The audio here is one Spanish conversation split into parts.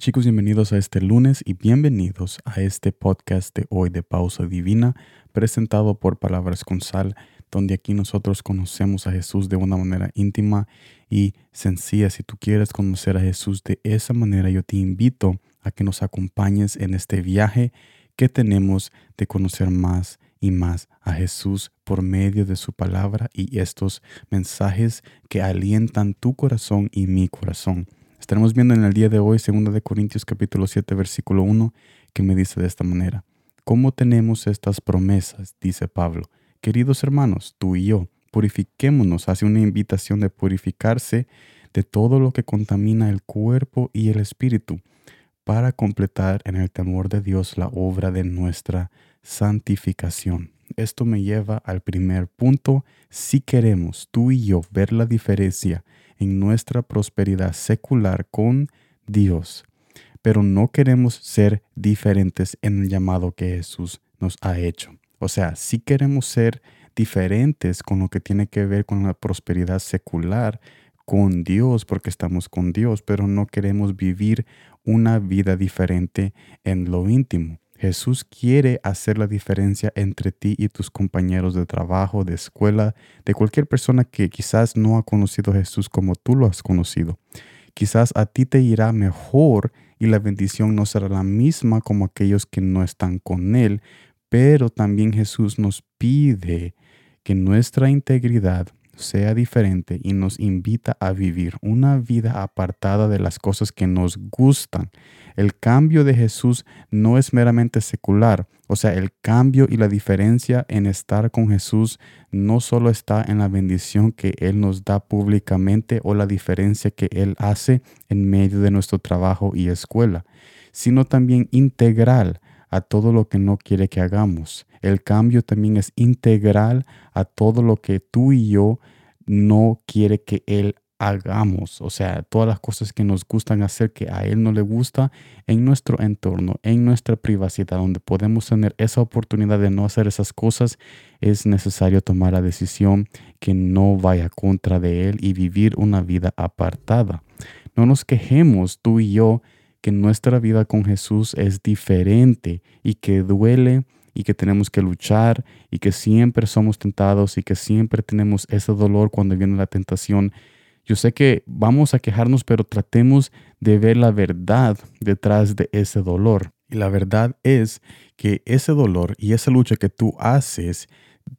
Chicos, bienvenidos a este lunes y bienvenidos a este podcast de hoy de Pausa Divina, presentado por Palabras con Sal, donde aquí nosotros conocemos a Jesús de una manera íntima y sencilla. Si tú quieres conocer a Jesús de esa manera, yo te invito a que nos acompañes en este viaje que tenemos de conocer más y más a Jesús por medio de su palabra y estos mensajes que alientan tu corazón y mi corazón. Estaremos viendo en el día de hoy 2 de Corintios capítulo 7 versículo 1 que me dice de esta manera: ¿Cómo tenemos estas promesas? dice Pablo. Queridos hermanos, tú y yo, purifiquémonos, hace una invitación de purificarse de todo lo que contamina el cuerpo y el espíritu, para completar en el temor de Dios la obra de nuestra santificación. Esto me lleva al primer punto. Si queremos tú y yo ver la diferencia en nuestra prosperidad secular con Dios, pero no queremos ser diferentes en el llamado que Jesús nos ha hecho. O sea, si queremos ser diferentes con lo que tiene que ver con la prosperidad secular con Dios, porque estamos con Dios, pero no queremos vivir una vida diferente en lo íntimo. Jesús quiere hacer la diferencia entre ti y tus compañeros de trabajo, de escuela, de cualquier persona que quizás no ha conocido a Jesús como tú lo has conocido. Quizás a ti te irá mejor y la bendición no será la misma como aquellos que no están con Él, pero también Jesús nos pide que nuestra integridad sea diferente y nos invita a vivir una vida apartada de las cosas que nos gustan. El cambio de Jesús no es meramente secular, o sea, el cambio y la diferencia en estar con Jesús no solo está en la bendición que Él nos da públicamente o la diferencia que Él hace en medio de nuestro trabajo y escuela, sino también integral a todo lo que no quiere que hagamos. El cambio también es integral a todo lo que tú y yo no quiere que Él hagamos, o sea, todas las cosas que nos gustan hacer que a Él no le gusta en nuestro entorno, en nuestra privacidad, donde podemos tener esa oportunidad de no hacer esas cosas, es necesario tomar la decisión que no vaya contra de Él y vivir una vida apartada. No nos quejemos tú y yo que nuestra vida con Jesús es diferente y que duele y que tenemos que luchar y que siempre somos tentados y que siempre tenemos ese dolor cuando viene la tentación. Yo sé que vamos a quejarnos, pero tratemos de ver la verdad detrás de ese dolor. Y la verdad es que ese dolor y esa lucha que tú haces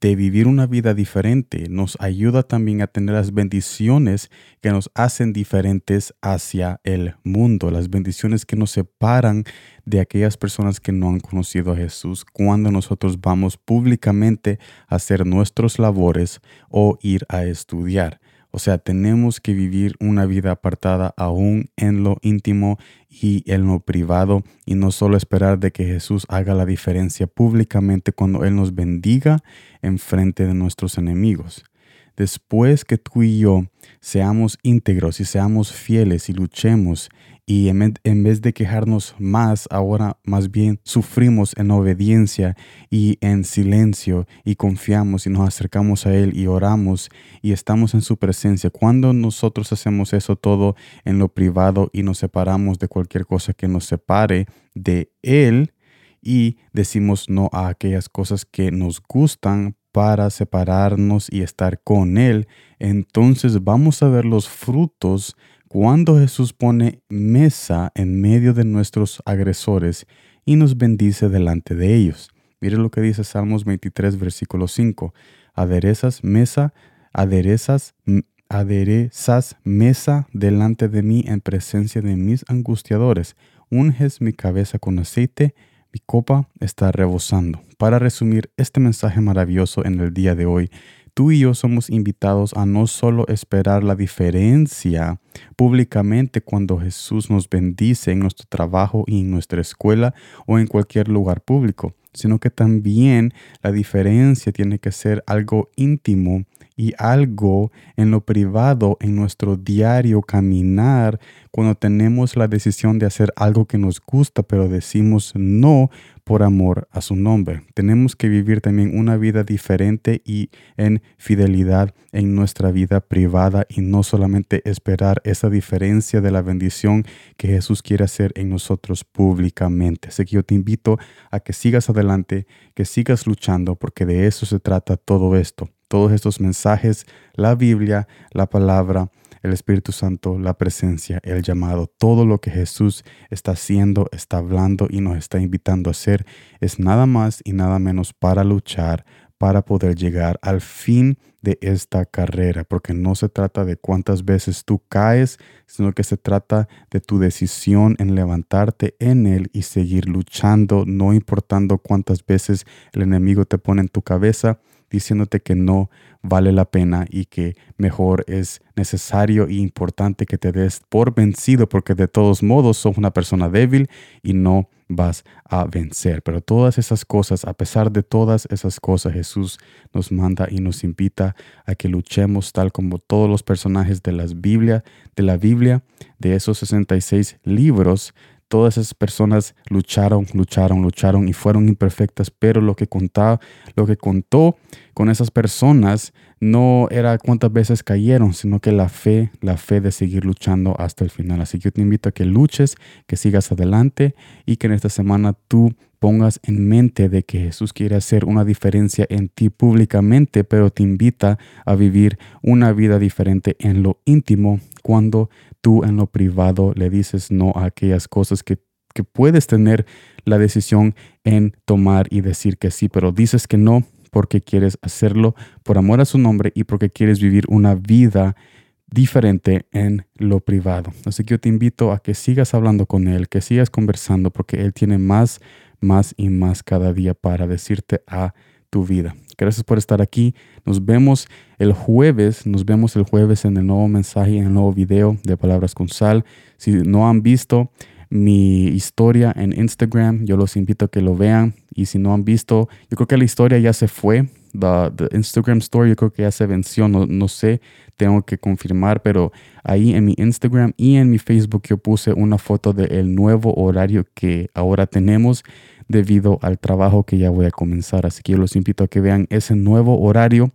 de vivir una vida diferente nos ayuda también a tener las bendiciones que nos hacen diferentes hacia el mundo, las bendiciones que nos separan de aquellas personas que no han conocido a Jesús cuando nosotros vamos públicamente a hacer nuestros labores o ir a estudiar. O sea, tenemos que vivir una vida apartada aún en lo íntimo y en lo privado y no solo esperar de que Jesús haga la diferencia públicamente cuando Él nos bendiga en frente de nuestros enemigos. Después que tú y yo seamos íntegros y seamos fieles y luchemos y en vez de quejarnos más, ahora más bien sufrimos en obediencia y en silencio y confiamos y nos acercamos a Él y oramos y estamos en su presencia. Cuando nosotros hacemos eso todo en lo privado y nos separamos de cualquier cosa que nos separe de Él y decimos no a aquellas cosas que nos gustan para separarnos y estar con Él, entonces vamos a ver los frutos cuando Jesús pone mesa en medio de nuestros agresores y nos bendice delante de ellos. Mire lo que dice Salmos 23, versículo 5. Aderezas mesa, aderezas, aderezas mesa delante de mí en presencia de mis angustiadores. Unges mi cabeza con aceite, mi copa está rebosando. Para resumir este mensaje maravilloso en el día de hoy, tú y yo somos invitados a no solo esperar la diferencia públicamente cuando Jesús nos bendice en nuestro trabajo y en nuestra escuela o en cualquier lugar público, sino que también la diferencia tiene que ser algo íntimo y algo en lo privado, en nuestro diario caminar, cuando tenemos la decisión de hacer algo que nos gusta, pero decimos no por amor a su nombre. Tenemos que vivir también una vida diferente y en fidelidad en nuestra vida privada y no solamente esperar esa diferencia de la bendición que Jesús quiere hacer en nosotros públicamente. Así que yo te invito a que sigas adelante, que sigas luchando, porque de eso se trata todo esto. Todos estos mensajes, la Biblia, la palabra, el Espíritu Santo, la presencia, el llamado, todo lo que Jesús está haciendo, está hablando y nos está invitando a hacer es nada más y nada menos para luchar, para poder llegar al fin de esta carrera, porque no se trata de cuántas veces tú caes, sino que se trata de tu decisión en levantarte en Él y seguir luchando, no importando cuántas veces el enemigo te pone en tu cabeza, diciéndote que no vale la pena y que mejor es necesario e importante que te des por vencido porque de todos modos sos una persona débil y no vas a vencer. Pero todas esas cosas, a pesar de todas esas cosas, Jesús nos manda y nos invita a que luchemos tal como todos los personajes de las Biblia, de la Biblia, de esos 66 libros, todas esas personas lucharon, lucharon, lucharon y fueron imperfectas, pero lo que contaba, lo que contó con esas personas no era cuántas veces cayeron, sino que la fe, la fe de seguir luchando hasta el final. Así que yo te invito a que luches, que sigas adelante y que en esta semana tú pongas en mente de que Jesús quiere hacer una diferencia en ti públicamente, pero te invita a vivir una vida diferente en lo íntimo cuando tú en lo privado le dices no a aquellas cosas que, que puedes tener la decisión en tomar y decir que sí, pero dices que no porque quieres hacerlo por amor a su nombre y porque quieres vivir una vida diferente en lo privado. Así que yo te invito a que sigas hablando con Él, que sigas conversando, porque Él tiene más, más y más cada día para decirte a tu vida. Gracias por estar aquí. Nos vemos el jueves. Nos vemos el jueves en el nuevo mensaje, en el nuevo video de Palabras con Sal. Si no han visto mi historia en Instagram, yo los invito a que lo vean. Y si no han visto, yo creo que la historia ya se fue. The, Instagram story yo creo que ya se venció. No, no sé, tengo que confirmar, pero ahí en mi Instagram y en mi Facebook yo puse una foto del nuevo horario que ahora tenemos debido al trabajo que ya voy a comenzar. Así que yo los invito a que vean ese nuevo horario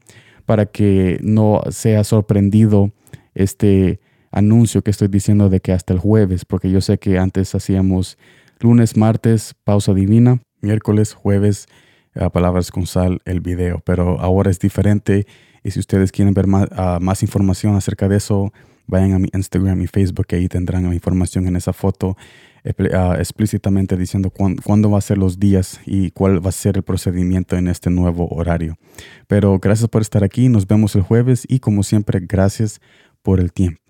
para que no sea sorprendido este anuncio que estoy diciendo de que hasta el jueves, porque yo sé que antes hacíamos lunes, martes, pausa divina, miércoles, jueves, palabras con sal, el video, pero ahora es diferente y si ustedes quieren ver más, ah, más información acerca de eso, vayan a mi Instagram y Facebook, ahí tendrán la información en esa foto uh, explícitamente diciendo cuándo va a ser los días y cuál va a ser el procedimiento en este nuevo horario. Pero gracias por estar aquí, nos vemos el jueves y como siempre, gracias por el tiempo.